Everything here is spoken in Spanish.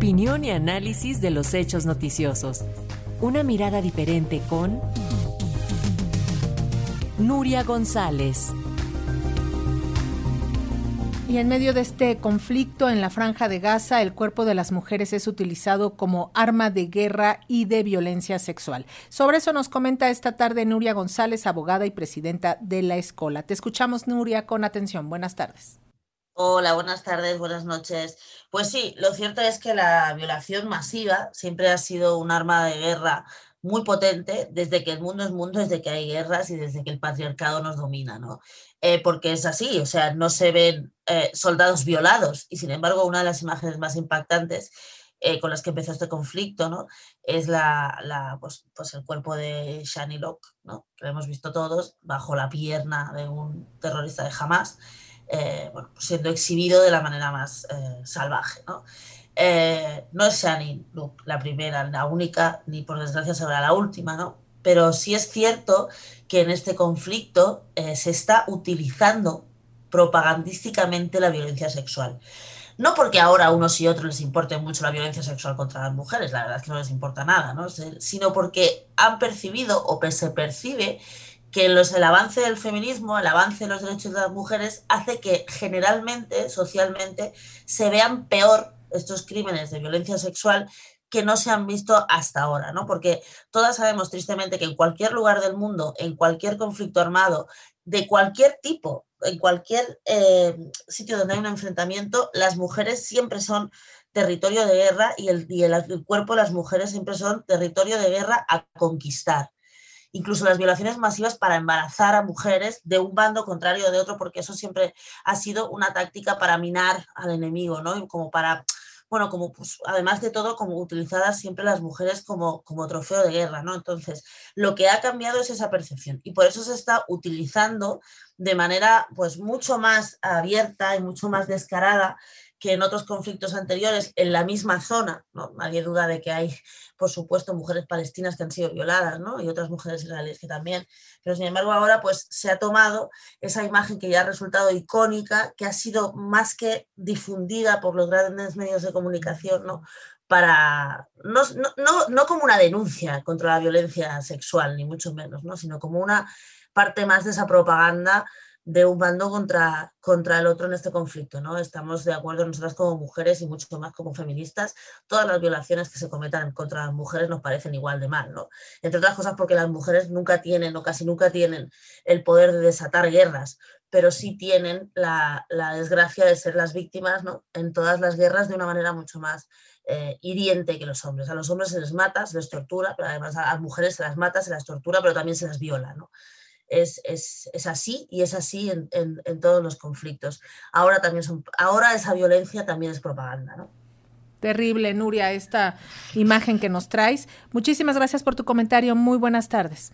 opinión y análisis de los hechos noticiosos. Una mirada diferente con Nuria González. Y en medio de este conflicto en la franja de Gaza, el cuerpo de las mujeres es utilizado como arma de guerra y de violencia sexual. Sobre eso nos comenta esta tarde Nuria González, abogada y presidenta de la Escola. Te escuchamos, Nuria, con atención. Buenas tardes. Hola, buenas tardes, buenas noches. Pues sí, lo cierto es que la violación masiva siempre ha sido un arma de guerra muy potente desde que el mundo es mundo, desde que hay guerras y desde que el patriarcado nos domina, ¿no? Eh, porque es así, o sea, no se ven eh, soldados violados y sin embargo una de las imágenes más impactantes eh, con las que empezó este conflicto, ¿no? Es la, pues, pues, el cuerpo de Shani Locke, ¿no? Que lo hemos visto todos bajo la pierna de un terrorista de Hamas, bueno, siendo exhibido de la manera más salvaje, ¿no? Eh, no es Shani la primera, la única, ni por desgracia será la última, ¿no? Pero sí es cierto que en este conflicto eh, se está utilizando propagandísticamente la violencia sexual. No porque ahora a unos y otros les importe mucho la violencia sexual contra las mujeres, la verdad es que no les importa nada, ¿no? sino porque han percibido o se percibe que los, el avance del feminismo, el avance de los derechos de las mujeres, hace que generalmente, socialmente, se vean peor estos crímenes de violencia sexual que no se han visto hasta ahora, ¿no? Porque todas sabemos tristemente que en cualquier lugar del mundo, en cualquier conflicto armado, de cualquier tipo, en cualquier eh, sitio donde hay un enfrentamiento, las mujeres siempre son territorio de guerra y, el, y el, cuerpo de las mujeres siempre son territorio de guerra a conquistar. Incluso las violaciones masivas para embarazar a mujeres de un bando contrario o de otro, porque eso siempre ha sido una táctica para minar al enemigo, ¿no? como para bueno, como pues, además de todo, como utilizadas siempre las mujeres como, como trofeo de guerra, ¿no? Entonces, lo que ha cambiado es esa percepción y por eso se está utilizando de manera pues mucho más abierta y mucho más descarada que en otros conflictos anteriores en la misma zona. ¿no? Nadie duda de que hay, por supuesto, mujeres palestinas que han sido violadas ¿no? y otras mujeres israelíes que también. Pero sin embargo ahora pues, se ha tomado esa imagen que ya ha resultado icónica, que ha sido más que difundida por los grandes medios de comunicación, ¿no? para no, no, no, como una denuncia contra la violencia sexual, ni mucho menos, ¿no? sino como una parte más de esa propaganda de un bando contra, contra el otro en este conflicto. ¿no? Estamos de acuerdo nosotras como mujeres y mucho más como feministas. Todas las violaciones que se cometan contra las mujeres nos parecen igual de mal. ¿no? Entre otras cosas porque las mujeres nunca tienen o casi nunca tienen el poder de desatar guerras, pero sí tienen la, desgracia de ser las víctimas ¿no? en todas las guerras de una manera mucho más eh, hiriente que los hombres. A los hombres se les mata, se les tortura, pero además a las mujeres se las mata, se las tortura, pero también se las viola. ¿no? Es, es, es así y es así en, en, en, todos los conflictos. Ahora, también son, ahora esa violencia también es propaganda. ¿no? Terrible, Nuria, esta imagen que nos traes. Muchísimas gracias por tu comentario. Muy buenas tardes.